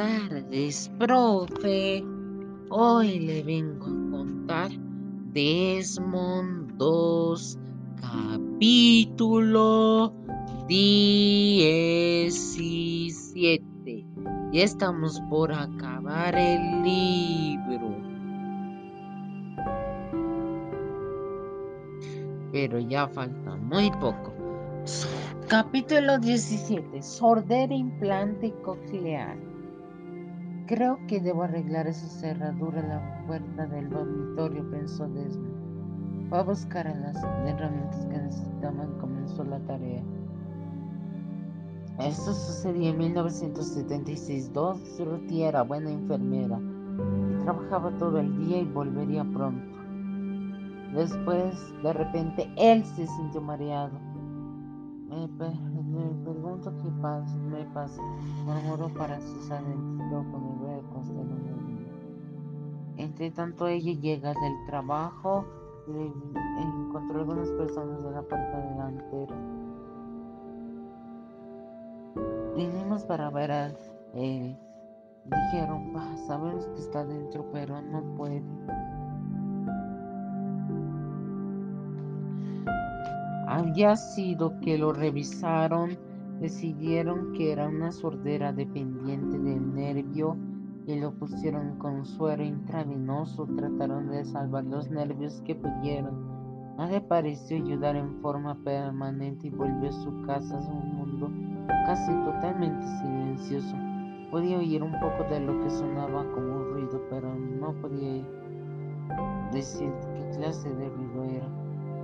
tardes, profe. Hoy le vengo a contar Desmond 2, capítulo 17. Ya estamos por acabar el libro. Pero ya falta muy poco. Capítulo 17. Sordera implante coclear. Creo que debo arreglar esa cerradura en la puerta del dormitorio, pensó Desmond. Fue a buscar las herramientas que necesitaban y comenzó la tarea. Esto sucedió en 1976. Dorothy era buena enfermera y trabajaba todo el día y volvería pronto. Después, de repente, él se sintió mareado me, pregunto qué pasa, me pasa, murmuró para sus adentros, con el constelación. Entre tanto, ella llega del trabajo y encontró algunas personas de la puerta delantera. Vinimos para ver a él. Dijeron, sabemos que está dentro, pero no puede. había sido que lo revisaron, decidieron que era una sordera dependiente del nervio y lo pusieron con suero intravenoso, trataron de salvar los nervios que pudieron. Nadie pareció ayudar en forma permanente y volvió a su casa a un mundo casi totalmente silencioso. Podía oír un poco de lo que sonaba como un ruido, pero no podía decir qué clase de ruido era.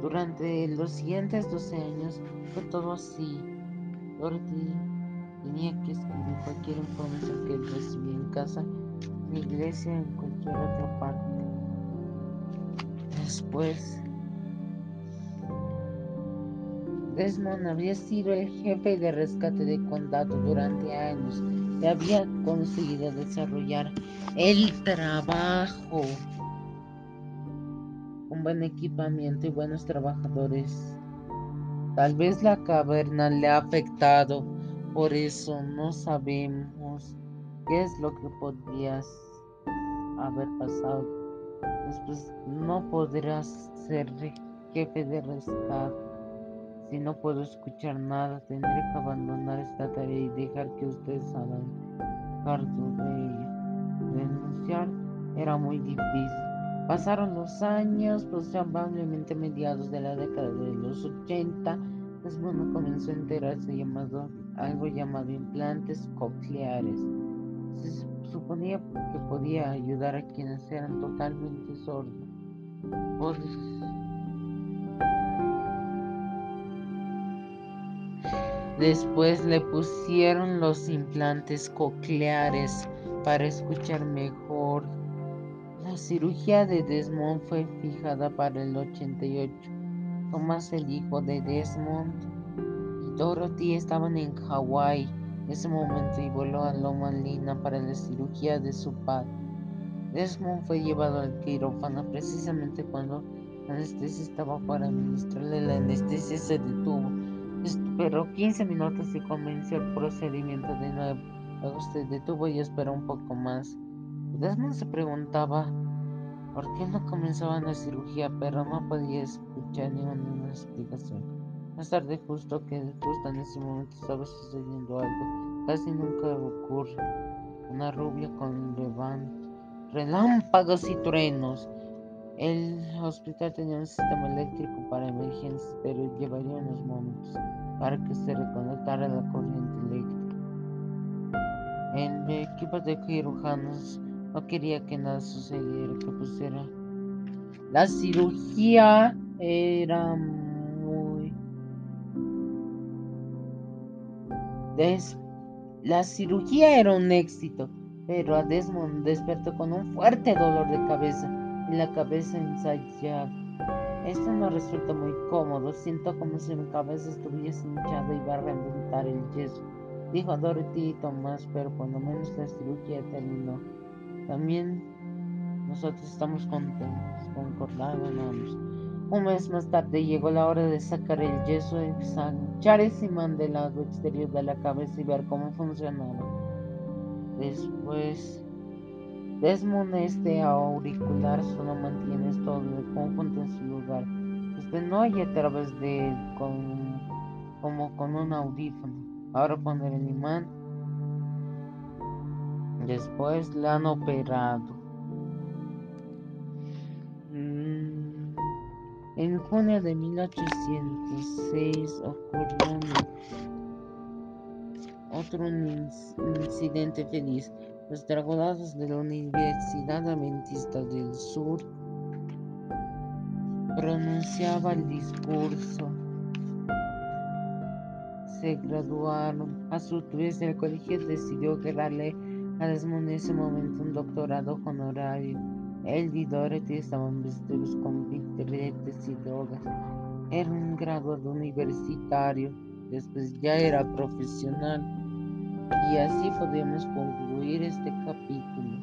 Durante los siguientes 12 años fue todo así. Dorothy tenía que escribir cualquier información que recibía en casa, en iglesia, en cualquier otra parte. Después, Desmond había sido el jefe de rescate de condado durante años y había conseguido desarrollar el trabajo un buen equipamiento y buenos trabajadores. Tal vez la caverna le ha afectado, por eso no sabemos qué es lo que podría haber pasado. Después no podrás ser jefe de rescate. Si no puedo escuchar nada, tendré que abandonar esta tarea y dejar que ustedes hagan cargo de ella. Denunciar era muy difícil. Pasaron los años, pues probablemente mediados de la década de los 80, Desmond comenzó a enterarse llamado, algo llamado implantes cocleares. Se suponía que podía ayudar a quienes eran totalmente sordos. Después le pusieron los implantes cocleares para escuchar mejor la cirugía de Desmond fue fijada para el 88. Thomas, el hijo de Desmond, y Dorothy estaban en Hawái en ese momento y voló a Loma Lina para la cirugía de su padre. Desmond fue llevado al quirófano precisamente cuando la anestesia estaba para administrarle la anestesia se detuvo. Esperó 15 minutos y comenzó el procedimiento de nuevo. Luego se detuvo y esperó un poco más. Desmond se preguntaba por qué no comenzaban la cirugía, pero no podía escuchar ninguna explicación. Más tarde, justo que justo en ese momento estaba sucediendo algo, casi nunca ocurre. Una rubia con relámpagos y truenos. El hospital tenía un sistema eléctrico para emergencias, pero llevaría unos momentos para que se reconectara la corriente eléctrica. El equipo de cirujanos no quería que nada sucediera, que pusiera. La cirugía era muy... La cirugía era un éxito, pero a Desmond despertó con un fuerte dolor de cabeza y la cabeza ensayada. Esto no resulta muy cómodo. Siento como si mi cabeza estuviese hinchada y va a reventar el yeso. Dijo Dorothy y Tomás, pero lo menos la cirugía terminó. También nosotros estamos contentos, concordábamos. Un mes más tarde llegó la hora de sacar el yeso, ensanchar ese imán del lado exterior de la cabeza y ver cómo funcionaba. Después, Desmond este auricular solo mantiene todo el conjunto en su lugar. Usted no oye a través de él como con un audífono. Ahora poner el imán. Después le han operado. Mm, en junio de 1806 ocurrió otro incidente feliz. Los graduados de la Universidad Adventista del Sur pronunciaba el discurso. Se graduaron. A su vez, el colegio decidió darle a Desmond en ese momento un doctorado honorario. Él y Dorothy estaban vestidos con billetes y drogas. Era un graduado universitario. Después ya era profesional. Y así podemos concluir este capítulo.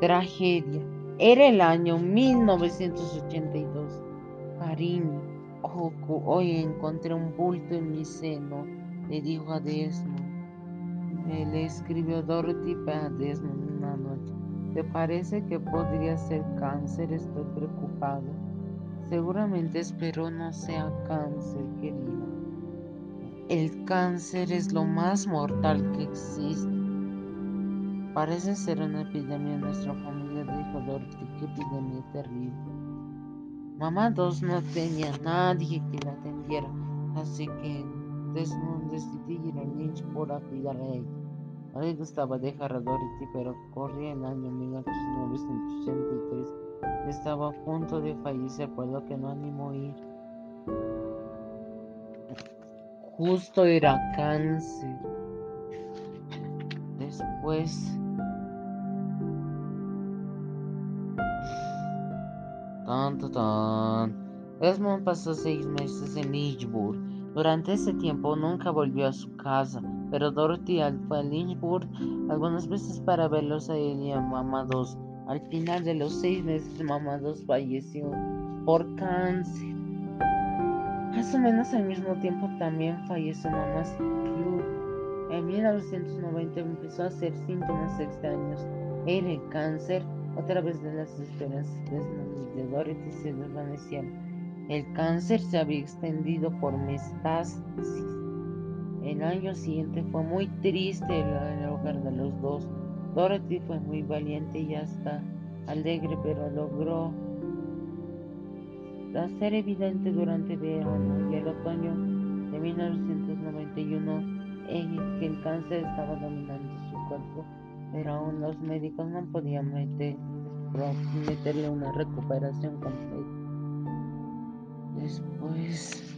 Tragedia. Era el año 1982. Cariño, hoy encontré un bulto en mi seno, le dijo a Desmond. Le escribió Dorothy a Desmond una noche. ¿Te parece que podría ser cáncer? Estoy preocupado. Seguramente espero no sea cáncer, querida. El cáncer es lo más mortal que existe. Parece ser una epidemia en nuestra familia, dijo Dorothy. Qué epidemia terrible. Mamá dos no tenía nadie que la atendiera, así que Desmond decidió ir a Lynch por cuidar a ella. No le gustaba dejar a Dorothy, pero corría el año 1983. Estaba a punto de fallecer, por lo que no animó ir justo era cáncer. Después... Tan, tan, Desmond pasó seis meses en Lynchburg. Durante ese tiempo nunca volvió a su casa, pero Dorothy fue a Lynchburg algunas veces para verlos a él y a Mamá 2. Al final de los seis meses, Mamá 2 falleció por cáncer. Más o menos al mismo tiempo también falleció mamá Club. En 1990 empezó a hacer síntomas extraños. Era el cáncer, otra vez de las esperanzas de Dorothy se desvanecieron. El cáncer se había extendido por metástasis. El año siguiente fue muy triste el hogar de los dos. Dorothy fue muy valiente y hasta alegre, pero logró ser evidente durante el verano y el otoño de 1991 en que el cáncer estaba dominando su cuerpo, pero aún los médicos no podían meter, meterle una recuperación completa. Después,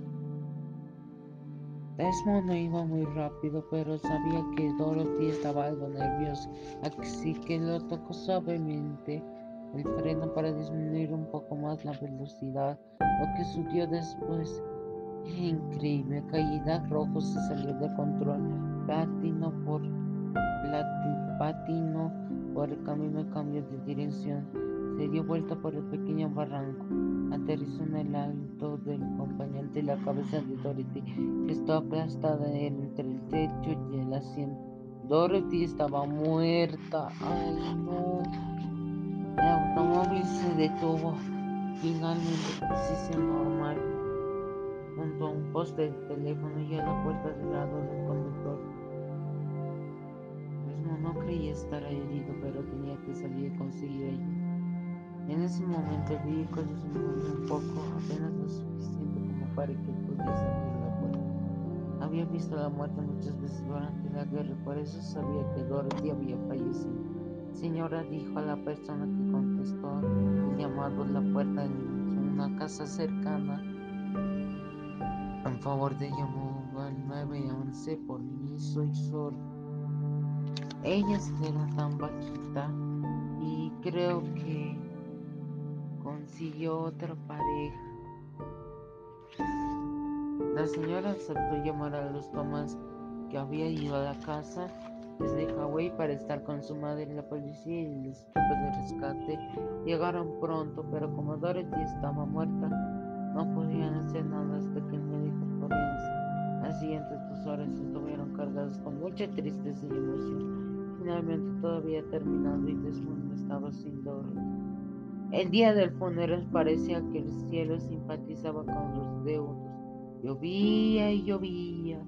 Desmond no iba muy rápido, pero sabía que Dorothy estaba algo nerviosa, así que lo tocó suavemente el freno para disminuir un poco más la velocidad, lo que sucedió después. Increíble, caída rojo se salió de control, patinó por patino por el camino y cambio de dirección. Se dio vuelta por el pequeño barranco. Aterrizó en el alto del acompañante y la cabeza de Dorothy, estaba aplastada entre el techo y el asiento. Dorothy estaba muerta. Ay, no. El automóvil se detuvo finalmente en posición normal junto a un poste de teléfono y a la puerta del lado del conductor. No creía estar herido, pero tenía que salir y conseguir ella. En ese momento el se movió un poco, apenas lo suficiente como para que pudiese abrir la puerta. Había visto la muerte muchas veces durante la guerra, por eso sabía que Dorothy había fallecido. Señora, dijo a la persona que contestó el llamado en la puerta de una casa cercana. En favor de llamó al 911 por mí, soy sordo. Ella era tan bajita y creo que consiguió otra pareja. La señora aceptó llamar a los Tomás que había ido a la casa desde Hawái para estar con su madre. La policía y el equipo de rescate llegaron pronto, pero como Dorothy estaba muerta, no podían hacer nada hasta que el médico forense Las siguientes dos horas estuvieron cargadas con mucha tristeza y emoción. Finalmente todo había terminado y Desmond estaba sin dormir. El día del funeral parecía que el cielo simpatizaba con los deudos. Llovía y llovía.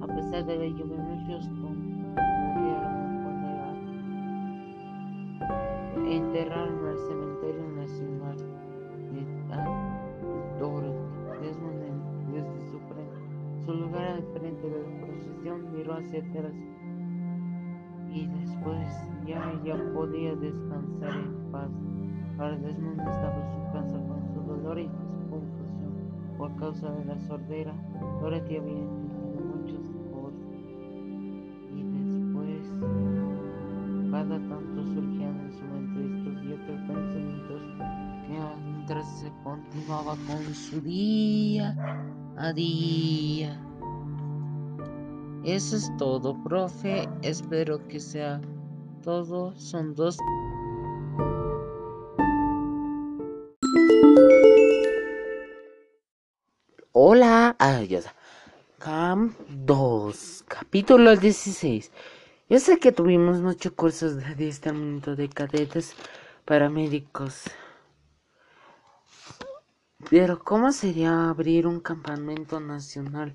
A pesar de la lluvia, muchos murieron en funeral. Enterraron al cementerio nacional de. Desmond, desde su, su lugar al frente de la procesión, miró hacia atrás y después ya, ya podía descansar en paz. Ahora Desmond estaba en su casa con su dolor y su confusión por causa de la sordera. Dorothy había entendido muchas cosas y después cada tanto surgían en su mente estos y otros pensamientos mientras se continuaba con su día a día. Eso es todo, profe. Espero que sea todo. Son dos. Ya Cam 2, capítulo 16. Yo sé que tuvimos muchos cursos de adiestramiento de cadetes paramédicos. Pero ¿cómo sería abrir un campamento nacional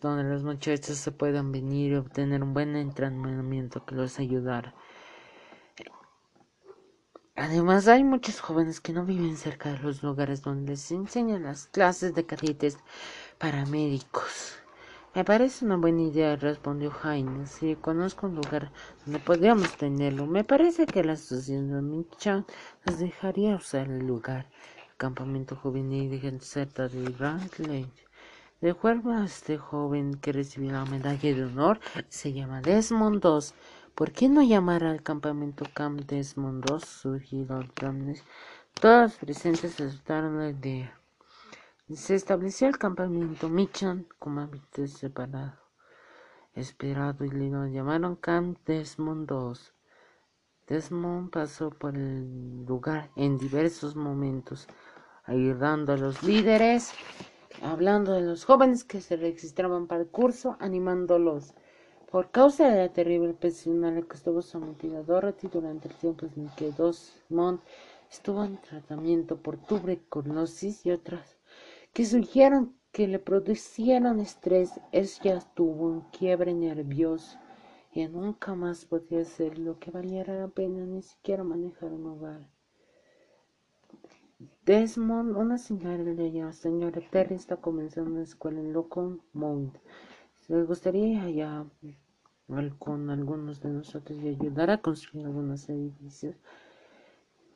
donde los muchachos se puedan venir y obtener un buen entrenamiento que los ayudara? Además, hay muchos jóvenes que no viven cerca de los lugares donde les enseñan las clases de cadetes paramédicos. Me parece una buena idea, respondió Jaime. Si conozco un lugar donde podríamos tenerlo, me parece que la asociación de Michan nos dejaría usar el lugar. El campamento juvenil de Gencerta de Grand De acuerdo este joven que recibió la medalla de honor, se llama Desmond II. ¿Por qué no llamar al campamento Camp Desmond II? Surgido Todos los presentes aceptaron la idea. Se estableció el campamento Michan como hábitat separado, esperado y lo llamaron Camp Desmond II. Desmond pasó por el lugar en diversos momentos, ayudando a los líderes, hablando de los jóvenes que se registraban para el curso, animándolos por causa de la terrible presión a la que estuvo sometida Dorothy durante el tiempo en que Desmond estuvo en tratamiento por tuberculosis y otras que surgieron que le producieron estrés, ella tuvo un quiebre nervioso y nunca más podía hacer lo que valiera la pena, ni siquiera manejar un hogar. Desmond, una señora de ella, señora Terry, está comenzando una escuela en Mount. Le gustaría ya con algunos de nosotros y ayudar a construir algunos edificios.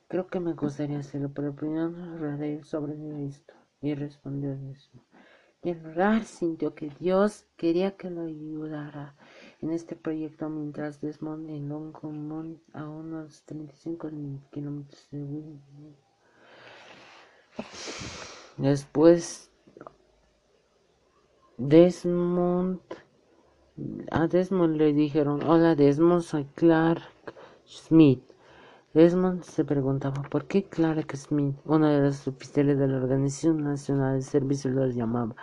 Creo que me gustaría hacerlo, pero primero hablaré sobre esto. Y respondió mismo. Y el orar sintió que Dios quería que lo ayudara en este proyecto mientras Desmond en Longmont a unos 35 kilómetros de Wilmington. Después Desmond a Desmond le dijeron, hola Desmond, soy Clark Smith. Desmond se preguntaba por qué Clark Smith, una de las oficiales de la Organización Nacional de Servicio, los llamaba.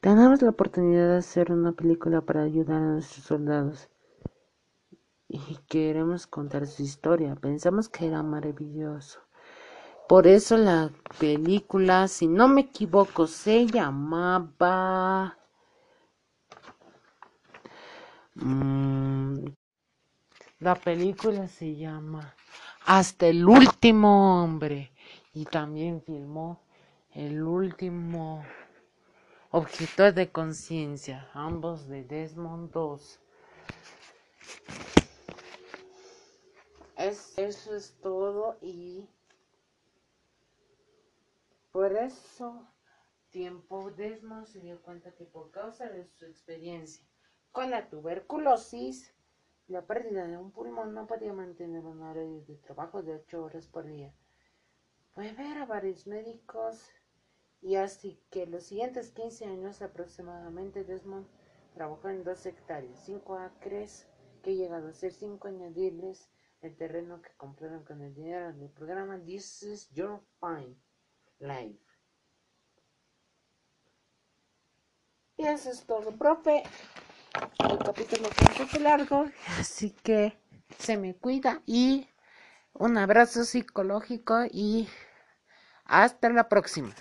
Tenemos la oportunidad de hacer una película para ayudar a nuestros soldados y queremos contar su historia. Pensamos que era maravilloso. Por eso la película, si no me equivoco, se llamaba Mm, la película se llama Hasta el último hombre y también filmó El último objeto de conciencia, ambos de Desmond II. eso es todo y por eso tiempo Desmond se dio cuenta que por causa de su experiencia con la tuberculosis, la pérdida de un pulmón no podía mantener un horario de trabajo de 8 horas por día. Fue ver a varios médicos y así que los siguientes 15 años aproximadamente Desmond trabajó en dos hectáreas, 5 acres que llegado a ser 5 añadibles el terreno que compraron con el dinero del programa This is Your Fine Life. Y eso es todo, profe. Capítulo un largo, así que se me cuida y un abrazo psicológico y hasta la próxima.